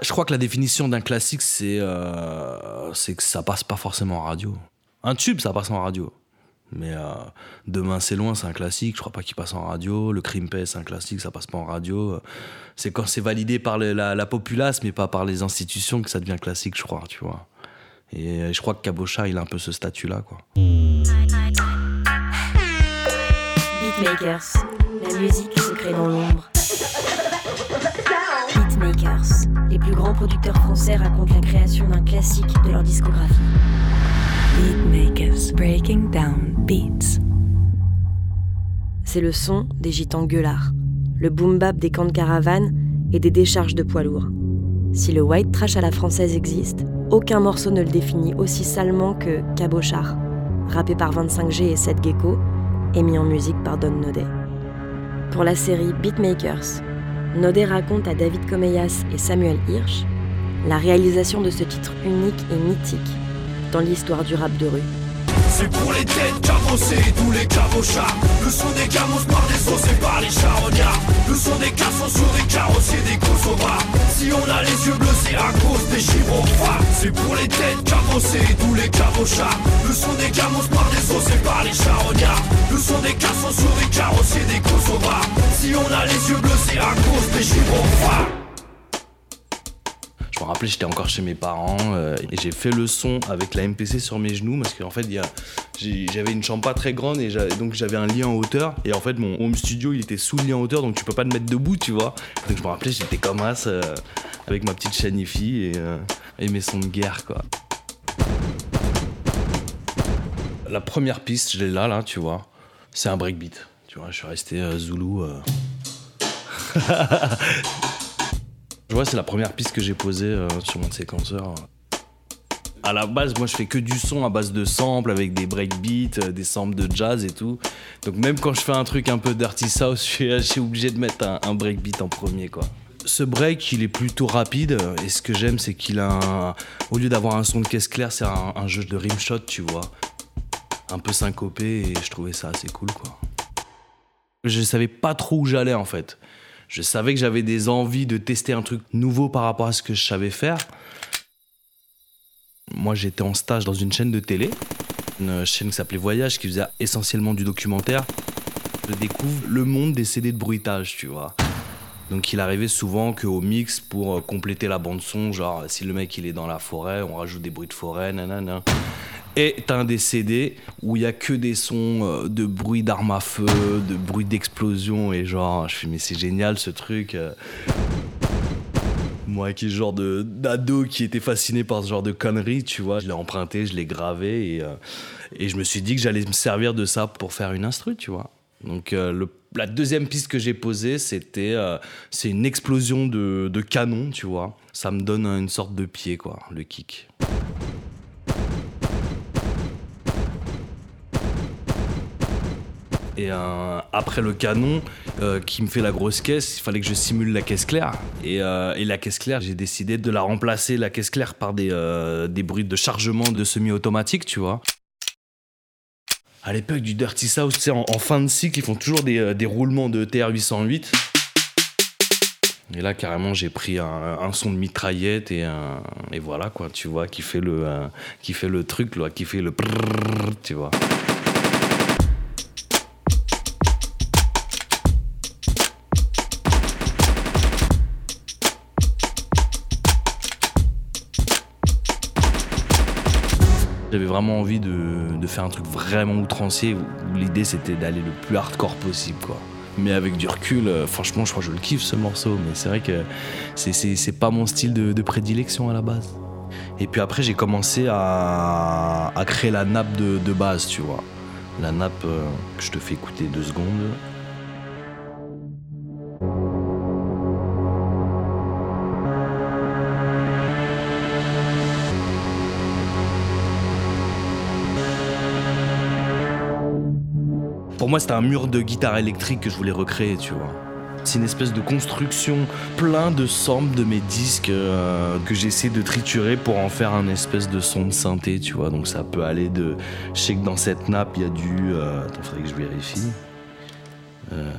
Je crois que la définition d'un classique, c'est euh, c'est que ça passe pas forcément en radio. Un tube, ça passe en radio. Mais euh, Demain c'est loin, c'est un classique, je crois pas qu'il passe en radio. Le Crime Paix, c'est un classique, ça passe pas en radio. C'est quand c'est validé par la, populace, mais pas par les institutions, que ça devient classique, je crois, tu vois. Et je crois que Cabocha, il a un peu ce statut-là, quoi. Beatmakers, la musique crée dans l'ombre. Beatmakers, les plus grands producteurs français racontent la création d'un classique de leur discographie. Beatmakers, breaking down beats. C'est le son des gitans gueulards, le boom bap des camps de caravane et des décharges de poids lourds. Si le white trash à la française existe, aucun morceau ne le définit aussi salement que Cabochard, rappé par 25G et 7 Gecko, et mis en musique par Don Nodet. Pour la série Beatmakers, Nodet raconte à David Comeyas et Samuel Hirsch la réalisation de ce titre unique et mythique dans l'histoire du rap de rue. C'est pour les têtes cabossées, tous les cabochards Le son des gamos par des sauces par les charognards. Le son des cassons sur des carrossiers des kosovars. Si on a les yeux bleus c'est à cause des gyrophares C'est pour les têtes cabossées, tous les cabochards Le son des gamos par des sauces par les charognards Le son des cassons sur des carrossiers des kosovars Si on a les yeux bleus c'est à cause des gyrophares je me rappelais, j'étais encore chez mes parents euh, et j'ai fait le son avec la MPC sur mes genoux parce qu'en fait, j'avais une chambre pas très grande et donc j'avais un lit en hauteur. Et en fait, mon home studio, il était sous le lit en hauteur donc tu peux pas te mettre debout, tu vois. Donc je me rappelais, j'étais comme as euh, avec ma petite Shanifi et, euh, et mes sons de guerre, quoi. La première piste, je l'ai là, là, tu vois. C'est un breakbeat. Tu vois, je suis resté Zulu. Je vois, c'est la première piste que j'ai posée euh, sur mon séquenceur. À la base, moi, je fais que du son à base de samples avec des breakbeats, euh, des samples de jazz et tout. Donc même quand je fais un truc un peu dirty south, je suis, obligé de mettre un, breakbeat en premier, quoi. Ce break, il est plutôt rapide et ce que j'aime, c'est qu'il a, un, au lieu d'avoir un son de caisse claire, c'est un, un jeu de rimshot, tu vois, un peu syncopé et je trouvais ça assez cool, quoi. Je savais pas trop où j'allais en fait. Je savais que j'avais des envies de tester un truc nouveau par rapport à ce que je savais faire. Moi, j'étais en stage dans une chaîne de télé, une chaîne qui s'appelait Voyage, qui faisait essentiellement du documentaire. Je découvre le monde des CD de bruitage, tu vois. Donc il arrivait souvent qu'au mix, pour euh, compléter la bande son, genre si le mec il est dans la forêt, on rajoute des bruits de forêt, nanana. T'as un des CD où il y a que des sons euh, de bruit d'armes à feu, de bruit d'explosion et genre, je fais mais c'est génial ce truc. Euh. Moi qui est genre de d'ado qui était fasciné par ce genre de conneries, tu vois, je l'ai emprunté, je l'ai gravé et, euh, et je me suis dit que j'allais me servir de ça pour faire une instru, tu vois. Donc la deuxième piste que j'ai posée, c'était c'est une explosion de, de canon, tu vois. Ça me donne une sorte de pied, quoi, le kick. Et euh, après le canon euh, qui me fait la grosse caisse, il fallait que je simule la caisse claire. Et, euh, la caisse claire, j'ai décidé de la remplacer, la caisse claire, par des, bruits de chargement de semi-automatique, tu vois. À l'époque du Dirty South, tu sais, en, fin de cycle, ils font toujours des, roulements de TR-808. Et là, carrément, j'ai pris un, son de mitraillette et, et voilà, quoi, tu vois, qui fait le, qui fait le truc, qui fait le tu vois. J'avais vraiment envie de, faire un truc vraiment outrancier où l'idée c'était d'aller le plus hardcore possible quoi. Mais avec du recul, euh, franchement, je crois que je le kiffe ce morceau. Mais c'est vrai que c'est pas mon style de, prédilection à la base. Et puis après, j'ai commencé à, créer la nappe de, base, tu vois. La nappe euh, que je te fais écouter deux secondes. Pour moi, c'était un mur de guitare électrique que je voulais recréer, tu vois. C'est une espèce de construction plein de samples de mes disques euh, que j'essaie de triturer pour en faire un espèce de son de synthé, tu vois. Donc ça peut aller de. Je sais que dans cette nappe, il y a du. Euh... Attends, faudrait que je vérifie. Euh...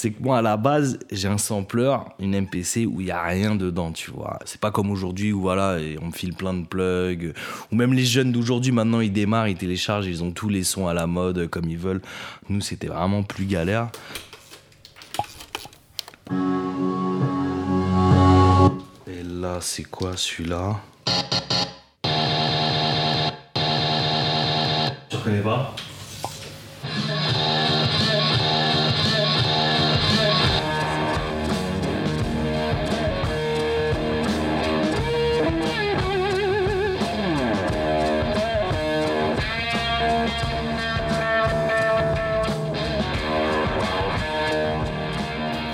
c'est que moi à la base j'ai un sampler, une MPC où il y a rien dedans, tu vois. C'est pas comme aujourd'hui où voilà, on me file plein de plugs. Ou même les jeunes d'aujourd'hui maintenant ils démarrent, ils téléchargent, ils ont tous les sons à la mode comme ils veulent. Nous c'était vraiment plus galère. Et là c'est quoi celui-là? Tu reconnais pas?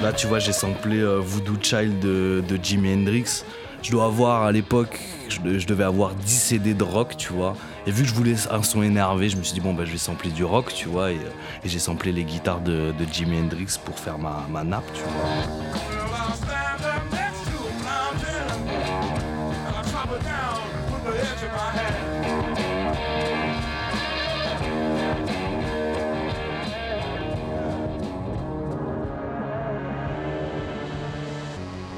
Là, tu vois, j'ai samplé euh, Voodoo Child de, de Jimi Hendrix. Je dois avoir, à l'époque, je, devais avoir 10 CD de rock, tu vois. Et vu que je voulais un son énervé, je me suis dit, bon, bah, je vais sampler du rock, tu vois. Et, et j'ai samplé les guitares de, de Jimi Hendrix pour faire ma, ma nappe, tu vois.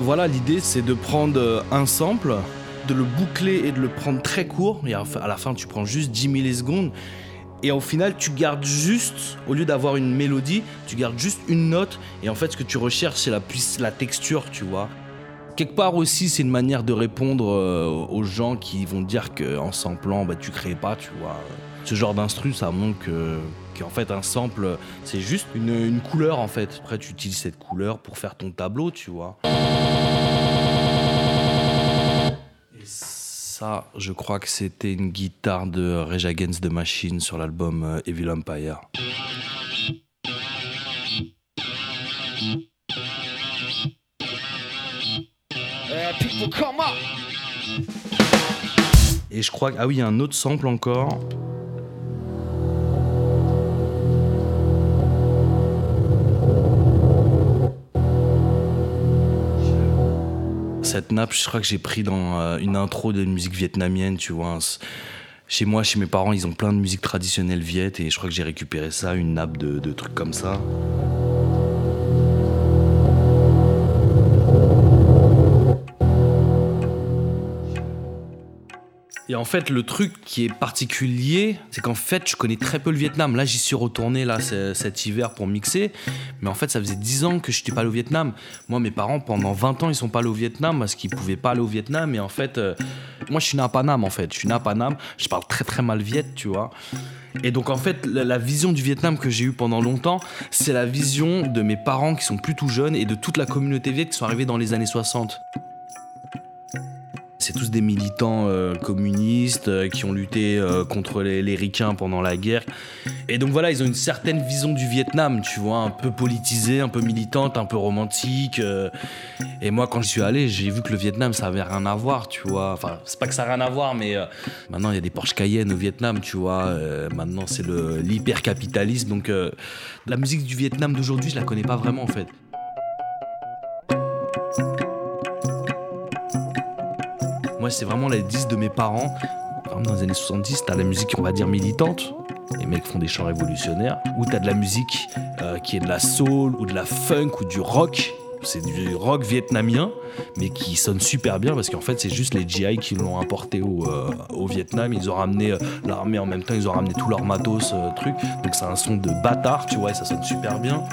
Voilà, l'idée c'est de prendre euh, un sample, de le boucler et de le prendre très court. Et à la fin, tu prends juste 10 millisecondes. Et au final, tu gardes juste, au lieu d'avoir une mélodie, tu gardes juste une note. Et en fait, ce que tu recherches, c'est la, la texture, tu vois. Quelque part aussi, c'est une manière de répondre euh, aux gens qui vont dire qu'en samplant, bah, tu crées pas, tu vois. Ce genre d'instru, ça montre que qu'en fait un sample, c'est juste une, une couleur en fait. Après, tu utilises cette couleur pour faire ton tableau, tu vois. Ça, je crois que c'était une guitare de Rage Against the Machine sur l'album euh, Evil Empire. Et je crois que. Ah oui, il y a un autre sample encore. Cette nappe, je crois que j'ai pris dans euh, une intro de musique vietnamienne, tu vois. Chez moi, chez mes parents, ils ont plein de musique traditionnelle viet et je crois que j'ai récupéré ça, une nappe de, de trucs comme ça. Et en fait, le truc qui est particulier, c'est qu'en fait, je connais très peu le Vietnam. Là, j'y suis retourné là cet hiver pour mixer, mais en fait, ça faisait 10 ans que je n'étais pas allé au Vietnam. Moi, mes parents, pendant 20 ans, ils sont pas allés au Vietnam parce qu'ils pouvaient pas aller au Vietnam. Et en fait, euh, moi, je suis né à Paname, en fait. Je suis né à. Je parle très très mal viet, tu vois. Et donc, en fait, la, vision du Vietnam que j'ai eue pendant longtemps, c'est la vision de mes parents qui sont plus tout jeunes et de toute la communauté viet qui sont arrivés dans les années 60. C'est tous des militants euh, communistes euh, qui ont lutté euh, contre les, les pendant la guerre. Et donc voilà, ils ont une certaine vision du Vietnam, tu vois, un peu politisée, un peu militante, un peu romantique. Et moi, quand je suis allé, j'ai vu que le Vietnam, ça avait rien à voir, tu vois. Enfin, c'est pas que ça n'a rien à voir, mais maintenant, il y a des Porsche Cayenne au Vietnam, tu vois. Maintenant, c'est l'hypercapitalisme. Donc, la musique du Vietnam d'aujourd'hui, je la connais pas vraiment, en fait. C'est vraiment les disques de mes parents. Dans les années 70, t'as la musique, on va dire, militante. Les mecs font des chants révolutionnaires. Ou t'as de la musique euh, qui est de la soul, ou de la funk, ou du rock. C'est du rock vietnamien, mais qui sonne super bien parce qu'en fait, c'est juste les GI qui l'ont importé au, euh, au Vietnam. Ils ont ramené euh, l'armée en même temps, ils ont ramené tout leur matos, truc. Donc, c'est un son de bâtard, tu vois, et ça sonne super bien.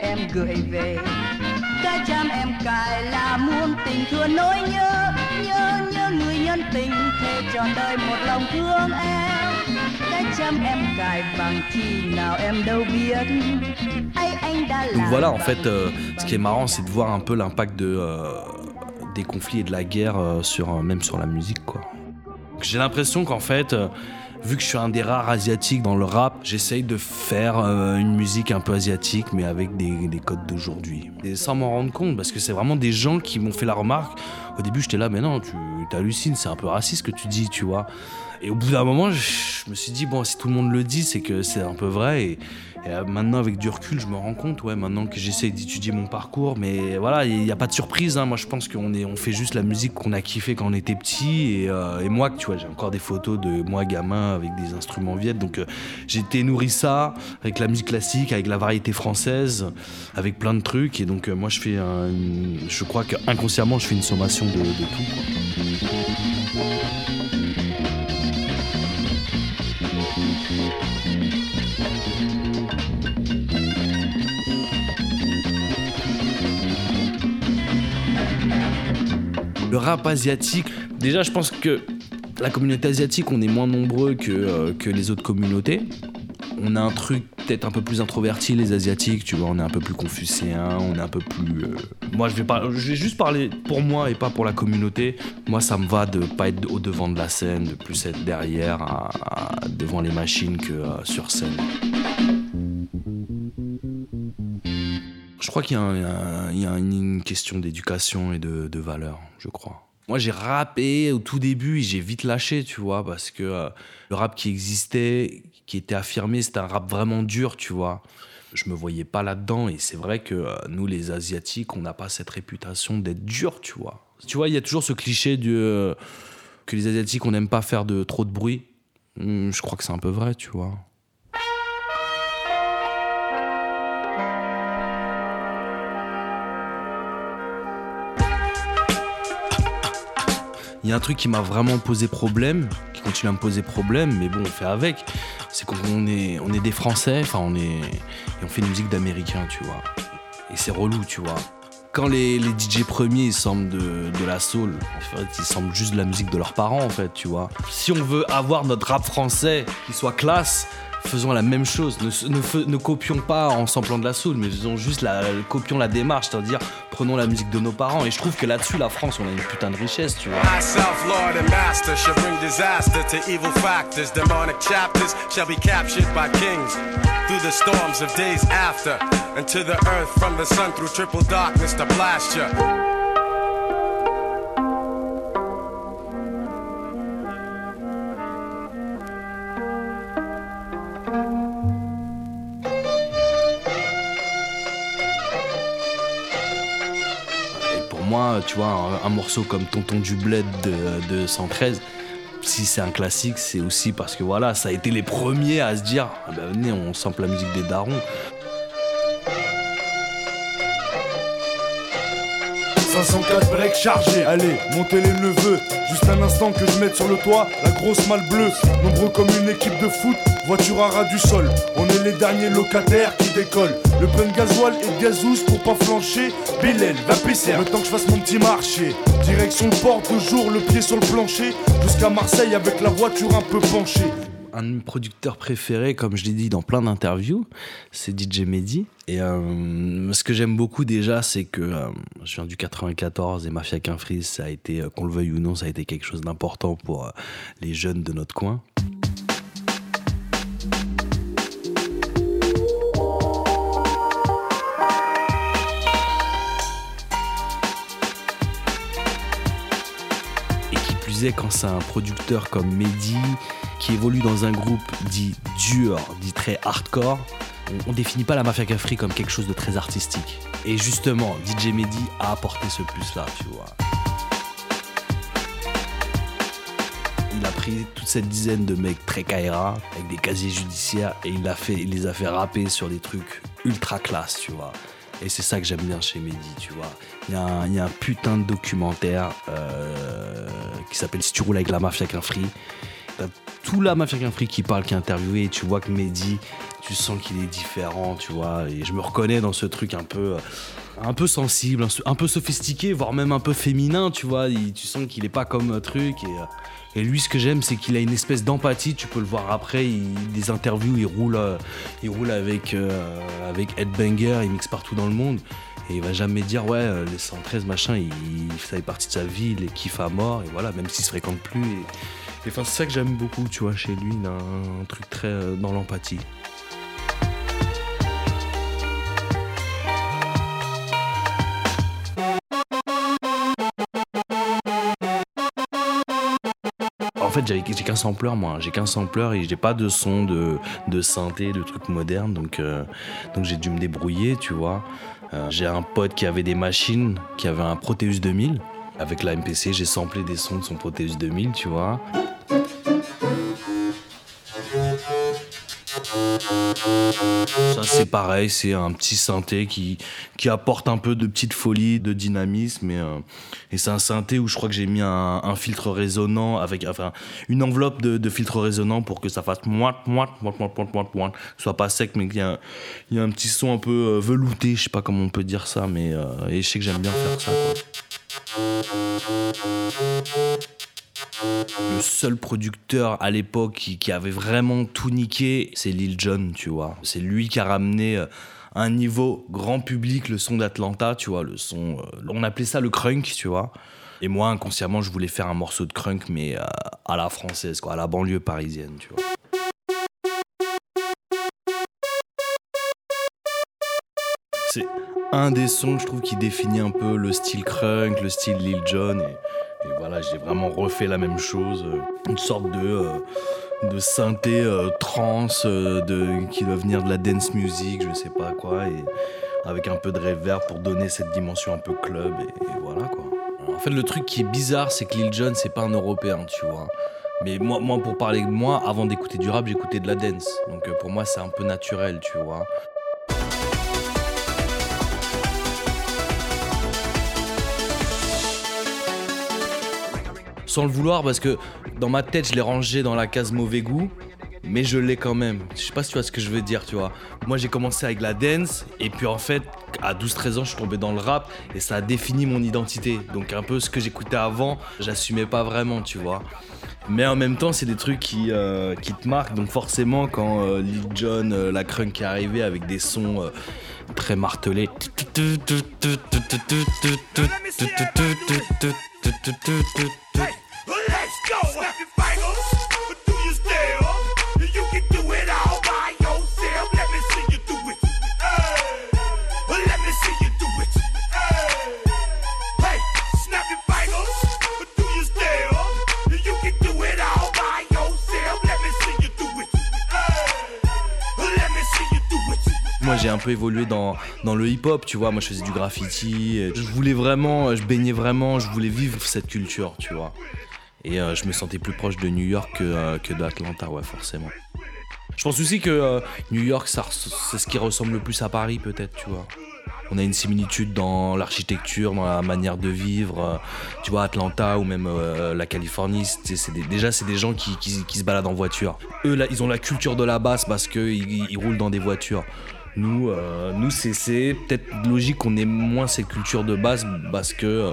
Em gửi về. Cái chăm em cài là muôn tình thương nỗi nhớ nhớ nhớ người nhân tình thề trọn đời một lòng thương em. Cái chăm em cài bằng chi nào em đâu biết. Ấy anh đã Donc làm voilà, en fait, euh, ce qui est marrant, c'est de voir un peu l'impact de, euh, des conflits et de la guerre euh, sur, même sur la musique, quoi. J'ai l'impression qu'en fait, vu que je suis un des rares asiatiques dans le rap, j'essaye de faire euh, une musique un peu asiatique, mais avec des, des codes d'aujourd'hui. Et sans m'en rendre compte, parce que c'est vraiment des gens qui m'ont fait la remarque Au début, j'étais là, mais non, tu hallucines, c'est un peu raciste ce que tu dis, tu vois. Et au bout d'un moment, je, je me suis dit, bon, si tout le monde le dit, c'est que c'est un peu vrai. Et, euh, maintenant, avec du recul, je me rends compte, ouais, maintenant que j'essaie d'étudier mon parcours, mais voilà, il n'y a pas de surprise. Hein. Moi, je pense qu'on on fait juste la musique qu'on a kiffé quand on était petit. Et, euh, et moi, tu vois, j'ai encore des photos de moi gamin avec des instruments viettes. Donc, euh, j'ai été nourri ça avec la musique classique, avec la variété française, avec plein de trucs. Et donc, moi, je fais, un, je crois qu'inconsciemment, je fais une sommation de, tout. Le rap asiatique, déjà je pense que la communauté asiatique, on est moins nombreux que, euh, que les autres communautés. On a un truc peut-être un peu plus introverti, les Asiatiques, tu vois, on est un peu plus confucéen, on est un peu plus... Euh, Moi, je vais, pas... je vais juste parler pour moi et pas pour la communauté. Moi, ça me va de pas être au devant de la scène, de plus être derrière, devant les machines que euh, sur scène. Crois qu'il y a, une question d'éducation et de, de valeur, je crois. Moi, j'ai rappé au tout début et j'ai vite lâché, tu vois, parce que euh, le rap qui existait, qui était affirmé, c'était un rap vraiment dur, tu vois. Je me voyais pas là-dedans et c'est vrai que euh, nous, les Asiatiques, on n'a pas cette réputation d'être dur, tu vois. Tu vois, il y a toujours ce cliché euh, que les Asiatiques, on n'aime pas faire de trop de bruit. Hum, Je crois que c'est un peu vrai, tu vois. Il y a un truc qui m'a vraiment posé problème, qui continue à me poser problème, mais bon, on fait avec. C'est qu'on est, des Français, enfin, on est. Et on fait une musique d'Américains, tu vois. Et c'est relou, tu vois. Quand les, DJ premiers semblent de, de la soul, en fait, ils semblent juste de la musique de leurs parents, en fait, tu vois. Si on veut avoir notre rap français qui soit classe, faisons la même chose. Ne, copions pas en samplant de la soul, mais faisons juste la, copions la démarche, c'est-à-dire prenons la musique de nos parents. Et je trouve que là-dessus, la France, on a une putain de richesse, tu vois. Myself, Lord and Master, shall bring disaster to evil factors. Demonic chapters shall be captured by kings through the storms of days after, and to the earth from the sun through triple darkness to blast ya. Tu vois, un, un morceau comme Tonton du Bled de, de 113, si c'est un classique, c'est aussi parce que voilà, ça a été les premiers à se dire ah ben venez, on sample la musique des darons. 504 breaks chargés, allez, montez les neveux. Juste un instant que je mette sur le toit la grosse malle bleue. Nombreux comme une équipe de foot, voiture à ras du sol. On est les derniers locataires qui décollent. Le plein de gasoil et de gazouze pour pas flancher. Bélène, va pisser, le temps que je fasse mon petit marché. Direction le port, toujours le pied sur le plancher. Jusqu'à Marseille avec la voiture un peu penchée. Un de mes producteurs préférés, comme je l'ai dit dans plein d'interviews, c'est DJ Mehdi. Et euh, ce que j'aime beaucoup déjà, c'est que euh, je viens du 94 et Mafia Qu'un Freeze, ça a été, euh, qu'on le veuille ou non, ça a été quelque chose d'important pour les jeunes de notre coin. Est, quand c'est un producteur comme Mehdi, qui évolue dans un groupe dit dur, dit très hardcore, on, définit pas la Mafia Cafri comme quelque chose de très artistique. Et justement, DJ Mehdi a apporté ce plus-là, tu vois. Il a pris toute cette dizaine de mecs très Kaira, avec des casiers judiciaires, et il, a fait, il les a fait rapper sur des trucs ultra classe, tu vois. Et c'est ça que j'aime bien chez Mehdi, tu vois. Il y, a un- putain de documentaire euh, qui s'appelle Si tu roules avec la mafia qu'un free. T'as tout la mafia qui parle, qui est interviewé, tu vois que Mehdi, tu sens qu'il est différent, tu vois. Et je me reconnais dans ce truc un peu, un peu sensible, un, peu sophistiqué, voire même un peu féminin, tu vois. Tu sens qu'il est pas comme un truc. Et, euh, et lui, ce que j'aime, c'est qu'il a une espèce d'empathie. Tu peux le voir après, il, des interviews, il roule, euh, avec, euh, avec Headbanger, il mixe partout dans le monde. Et il va jamais dire, ouais, euh, les 113 machin, il, ça fait partie de sa vie, il les kiffe à mort, et voilà, même s'il se fréquente plus. Et c'est ça que j'aime beaucoup, tu vois, chez lui, un, truc très euh, dans l'empathie. fait, j'ai j'ai qu'un sampleur, moi. J'ai qu'un sampleur et j'ai pas de son de, de synthé, de trucs modernes. Donc, euh, donc j'ai dû me débrouiller, tu vois. Euh, j'ai un pote qui avait des machines, qui avait un Proteus 2000. Avec la MPC, j'ai samplé des sons de son Proteus 2000, tu vois. Ça c'est pareil, c'est un petit synthé qui, qui apporte un peu de petite folie, de dynamisme. Et, euh, et c'est un synthé où je crois que j'ai mis un, filtre résonnant, avec enfin, une enveloppe de, filtre résonnant pour que ça fasse moite, moite, moite, moite, moite, moite, moite. Soit pas sec, mais qu'il y, a y a un petit son un peu euh, velouté, je sais pas comment on peut dire ça, mais euh, je sais que j'aime bien faire ça. quoi. Le seul producteur à l'époque qui, avait vraiment tout niqué, c'est Lil Jon, tu vois. C'est lui qui a ramené euh, un niveau grand public le son d'Atlanta, tu vois, le son. euh, on appelait ça le crunk, tu vois. Et moi, inconsciemment, je voulais faire un morceau de crunk, mais euh, à la française, quoi, à la banlieue parisienne, tu vois. C'est un des sons, je trouve, qui définit un peu le style crunk, le style Lil Jon. Et, et voilà, j'ai vraiment refait la même chose. euh, Une sorte de, euh, de synthé euh, de, qui doit venir de la dance music, je sais pas quoi. Avec un peu de reverb pour donner cette dimension un peu club. Et, voilà, quoi. En fait, le truc qui est bizarre, c'est que Lil Jon, c'est pas un Européen, tu vois. Mais moi, pour parler de moi, avant d'écouter du rap, j'écoutais de la dance. Donc pour moi, c'est un peu naturel, tu vois. Sans le vouloir parce que dans ma tête je l'ai rangé dans la case mauvais goût mais je l'ai quand même. Je sais pas si tu vois ce que je veux dire, tu vois. Moi j'ai commencé avec la dance et puis en fait à 12-13 ans je suis tombé dans le rap et ça a défini mon identité. Donc un peu ce que j'écoutais avant, j'assumais pas vraiment, tu vois. Mais en même temps c'est des trucs qui, euh, qui te marquent donc forcément quand euh, Lil Jon, euh, la crunk est arrivée avec des sons très martelés. Let's go. Snap your fingers, but do you still? You can do it all by yourself. Let me see you do it. Hey. Let me see you do it. Hey. Hey, snap your fingers, but do you still? You can do it all by yourself. Let me see you do it. Hey. Let me see you do it. Moi j'ai un peu évolué dans, dans le hip-hop, tu vois, moi je faisais du graffiti, je voulais vraiment, je baignais vraiment, je voulais vivre cette culture, tu vois. Et euh, je me sentais plus proche de New York que, euh, d'Atlanta, ouais, forcément. Je pense aussi que euh, New York, c'est ce qui ressemble le plus à Paris, peut-être, tu vois. On a une similitude dans l'architecture, dans la manière de vivre. tu vois, Atlanta ou même la Californie, c'est déjà, c'est des gens qui, se baladent en voiture. Eux, là, ils ont la culture de la basse parce qu'ils ils roulent dans des voitures. Nous, euh, nous c'est peut-être logique qu'on ait moins cette culture de base parce que euh,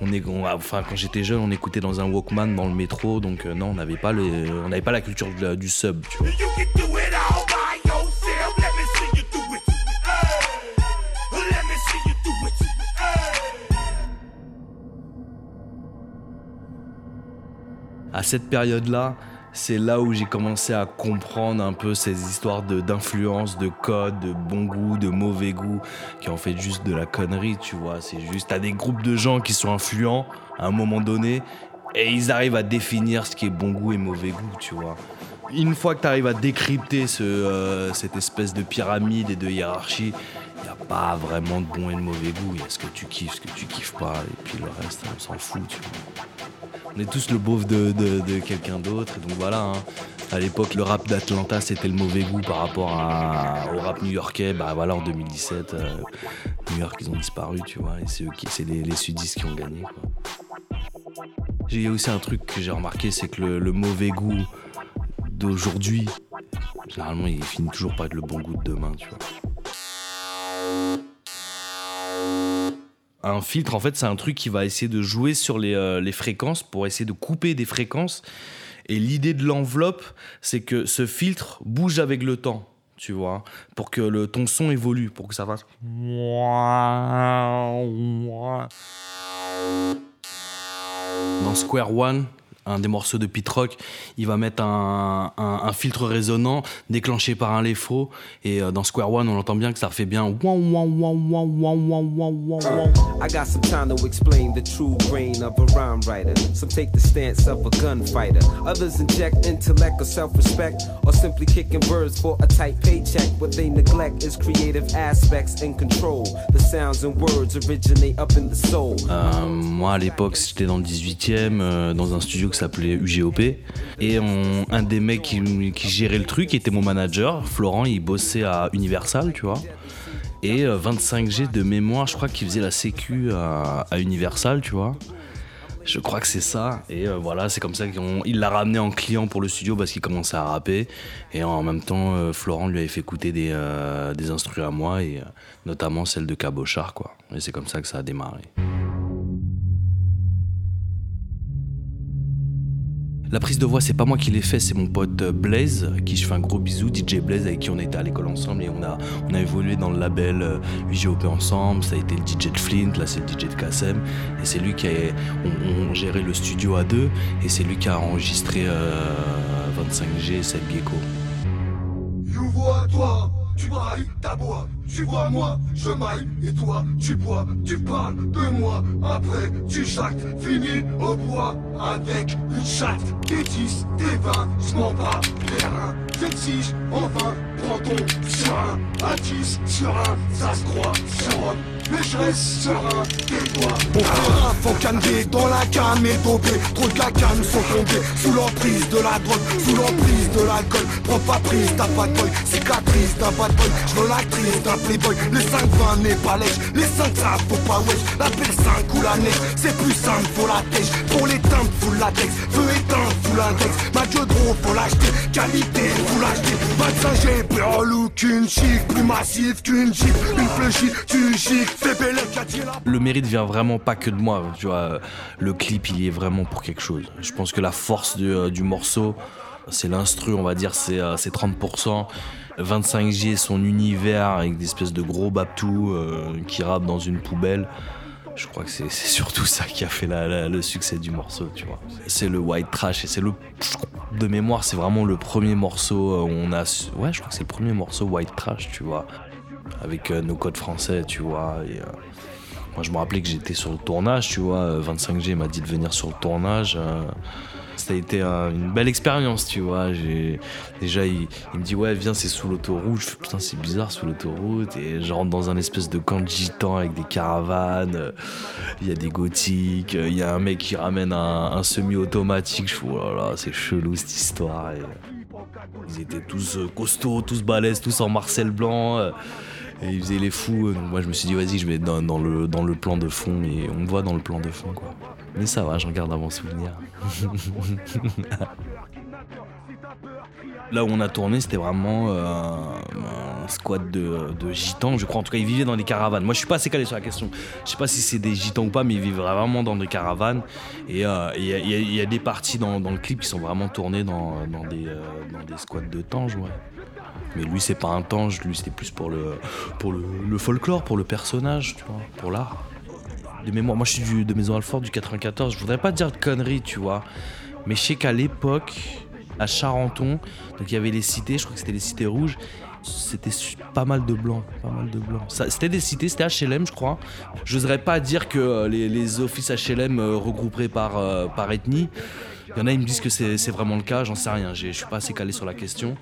on est, on- enfin, quand j'étais jeune, on écoutait dans un Walkman dans le métro, donc euh, non, on n'avait pas, le- on n'avait pas la culture de du sub, tu vois. À cette période-là, c'est là où j'ai commencé à comprendre un peu ces histoires d'influence, de, code, de bon goût, de mauvais goût, qui en fait juste de la connerie, tu vois. C'est juste, t'as des groupes de gens qui sont influents à un moment donné, et ils arrivent à définir ce qui est bon goût et mauvais goût, tu vois. Une fois que tu arrives à décrypter ce, euh, cette espèce de pyramide et de hiérarchie, il n'y a pas vraiment de bon et de mauvais goût. Il y a ce que tu kiffes, ce que tu kiffes pas, et puis le reste, on s'en fout, tu vois. On est tous le beauf de, quelqu'un d'autre. Donc voilà, hein. à l'époque, le rap d'Atlanta, c'était le mauvais goût par rapport au rap new-yorkais. Bah voilà, en 2017, euh, New York, ils ont disparu, tu vois. Et c'est les, sudistes qui ont gagné. Il y a aussi un truc que j'ai remarqué, c'est que le, le mauvais goût d'aujourd'hui, généralement, il finit toujours par être le bon goût de demain, tu vois. Un filtre, en fait, c'est un truc qui va essayer de jouer sur les, euh, les fréquences pour essayer de couper des fréquences. Et l'idée de l'enveloppe, c'est que ce filtre bouge avec le temps, tu vois, pour que le, ton son évolue, pour que ça fasse. Dans Square One, un des morceaux de pit rock, il va mettre un, un, un filtre résonnant déclenché par un léfro. Et euh, dans Square One, on entend bien que ça fait bien. I got some time to explain the true brain of a rhyme writer. Some take the stance of a gunfighter. Others inject intellect or self respect, or simply kicking birds for a tight paycheck. What they neglect is creative aspects and control. The sounds and words originate up in the soul. Euh, moi, à l'époque, j'étais dans le 18 e euh, dans un studio que s'appelait UGOP. Et un des mecs qui, gérait le truc était mon manager, Florent, il bossait à Universal, tu vois. Et euh, 25G de mémoire, je crois qu'il faisait la sécu à, Universal, tu vois. Je crois que c'est ça. Et euh, voilà, c'est comme ça qu'il l'a ramené en client pour le studio parce qu'il commençait à rapper. Et en même temps, euh, Florent lui avait fait écouter des, euh, des instrus à moi, et euh, notamment celle de Cabochard, quoi. Et c'est comme ça que ça a démarré. La prise de voix, c'est pas moi qui l'ai fait, c'est mon pote euh, Blaze, qui je fais un gros bisou, DJ Blaze, avec qui on était à l'école ensemble et on a, évolué dans le label euh, UGOP ensemble. Ça a été le DJ de Flint, là c'est le DJ de Kassem. Et c'est lui qui a. Gérait le studio à deux et c'est lui qui a enregistré euh, 25G, cette gecko. Tu brailles, t'aboies, tu vois moi, je maille, et toi, tu bois, tu parles de moi, après tu jactes, fini au bois, avec une chatte, qui tisse des vins, je m'en bats les reins, j'exige, enfin, prends ton serein, à 10 sur un, ça se croit, sur un, mais je reste serein, terrain, faut canner dans la cam et dopé, trop de la canne sont tombés, sous l'emprise de la drogue, sous l'emprise de l'alcool, prends pas prise, t'as pas de cicatrice d'un bad boy, je veux l'actrice d'un playboy, les 5 20 n'est pas lèche, les 5 ça faut pas wesh, la belle 5 ou la neige, c'est plus simple, faut la tèche, pour l'éteindre, faut le latex, feu éteindre, faut l'index, ma Diodro, faut l'acheter, qualité, faut l'acheter, 25G, plus look qu'une chic, plus massif qu'une jeep, une fléchie, tu chic, fais belle, qu'a dit la Le mérite vient vraiment pas que de moi. Tu vois, le clip, il est vraiment pour quelque chose. Je pense que la force du, euh, du morceau, c'est l'instru, on va dire, c'est euh, c'est 30%. 25G, son univers avec des espèces de gros babtou euh, qui rappent dans une poubelle. Je crois que c'est surtout ça qui a fait le succès du morceau, tu vois. C'est le white trash et c'est le. De mémoire, c'est vraiment le premier morceau euh, où on a. Ouais, je crois que c'est le premier morceau white trash, tu vois. Avec euh, nos codes français, tu vois. Euh, moi, je me rappelais que j'étais sur le tournage, tu vois. euh, 25G m'a dit de venir sur le tournage. euh, ça a été euh, une belle expérience, tu vois. Déjà il, me dit ouais viens c'est sous l'autoroute. Je fais putain c'est bizarre sous l'autoroute et je rentre dans un espèce de camp de gitans avec des caravanes. Il y a des gothiques. Il y a un mec qui ramène un, semi-automatique. Je fais oh là là c'est chelou cette histoire. Ils étaient tous euh, costauds, tous balèzes, tous en Marcel blanc. euh, et ils faisaient les fous. Donc moi je me suis dit vas-y je vais dans, dans le, dans le plan de fond et on me voit dans le plan de fond quoi. Mais ça va, j'en garde un bon souvenir. Là où on a tourné, c'était vraiment euh, un squat de, de gitans, je crois. En tout cas, ils vivaient dans des caravanes. Moi, je suis pas assez calé sur la question. Je sais pas si c'est des gitans ou pas, mais ils vivent vraiment dans des caravanes. Et euh, il y, a- il y a- des parties dans, le clip qui sont vraiment tournées dans, dans des, euh, dans des squats de tanges, ouais. Mais lui, c'est pas un tange, lui, c'était plus pour le, pour le folklore, pour le personnage, tu vois, pour l'art. De mémoire, moi, je suis de Maison Alfort du 94. Je voudrais pas dire de conneries, tu vois. Mais je sais qu'à l'époque, à Charenton, donc il y avait les cités, je crois que c'était les cités rouges. C'était pas mal de blancs, pas mal de blancs. C'était des cités, c'était HLM, je crois. J'oserais pas dire que euh, les, les offices HLM euh, regrouperaient par, euh, par ethnie. Il y en a, ils me disent que c'est vraiment le cas, j'en sais rien, je suis pas assez calé sur la question.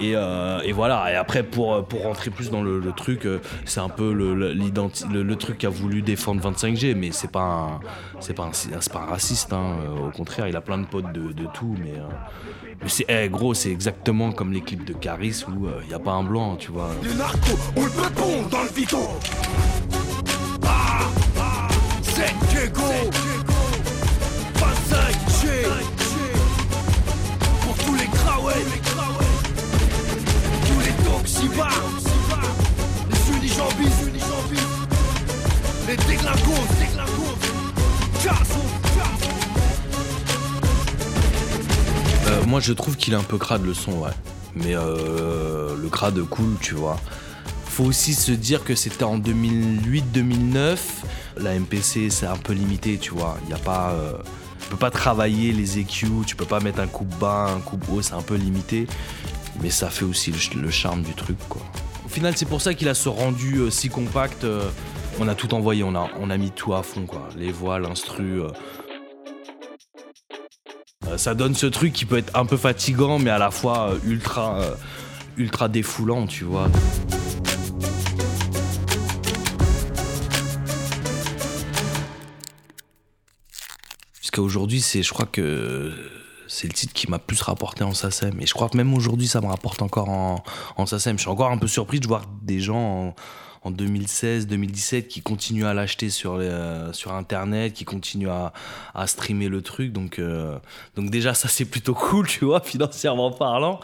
Et, euh, et voilà, et après, pour, pour rentrer plus dans le, truc, euh, c'est un peu le, le- le- truc qu'a voulu défendre 25G, mais c'est pas un, pas pas un raciste, hein. Euh, au contraire, il a plein de potes de, de tout, mais, euh, mais c'est, eh, gros, c'est exactement comme les clips de Caris où il n'y a pas un blanc, tu vois. Les narcos, on le dans le moi, je trouve qu'il est un peu crade le son, ouais. Mais euh, le crade cool, tu vois. Faut aussi se dire que c'était en 2008-2009. La MPC, c'est un peu limité, tu vois. Il a pas. euh, peux pas travailler les EQ, tu peux pas mettre un coup bas, un coup haut, c'est un peu limité. Mais ça fait aussi le, charme du truc, quoi. Au final, c'est pour ça qu'il a ce rendu euh, si compact. On a tout envoyé, on a, on a mis tout à fond, quoi. Les voix, l'instru. Euh. ça donne ce truc qui peut être un peu fatigant, mais à la fois ultra, ultra défoulant, tu vois. Aujourd'hui, c'est, je crois que c'est le titre qui m'a plus rapporté en SACEM. Et je crois que même aujourd'hui, ça me rapporte encore en, en SACEM. Je suis encore un peu surpris de voir des gens en, 2016, 2017 qui continuent à l'acheter sur, euh, sur Internet, qui continuent à, à streamer le truc. Donc, euh, donc déjà, ça, c'est plutôt cool, tu vois, financièrement parlant.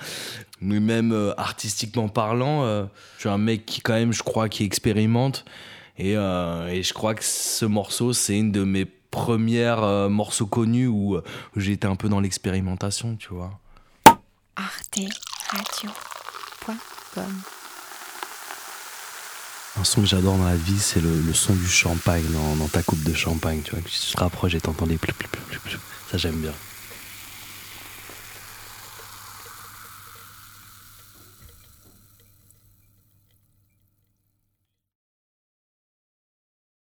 Mais même euh, artistiquement parlant, je suis un mec qui, quand même, je crois, qui expérimente. Et, et je crois que ce morceau, c'est une de mes première euh, morceau connu où, j'ai été un peu dans l'expérimentation, tu vois. ArteRadio.com Un son que j'adore dans la vie, c'est le, son du champagne dans, ta coupe de champagne, tu vois. Tu te rapproches et t'entends des plus, plus, plus, plus. Ça, j'aime bien.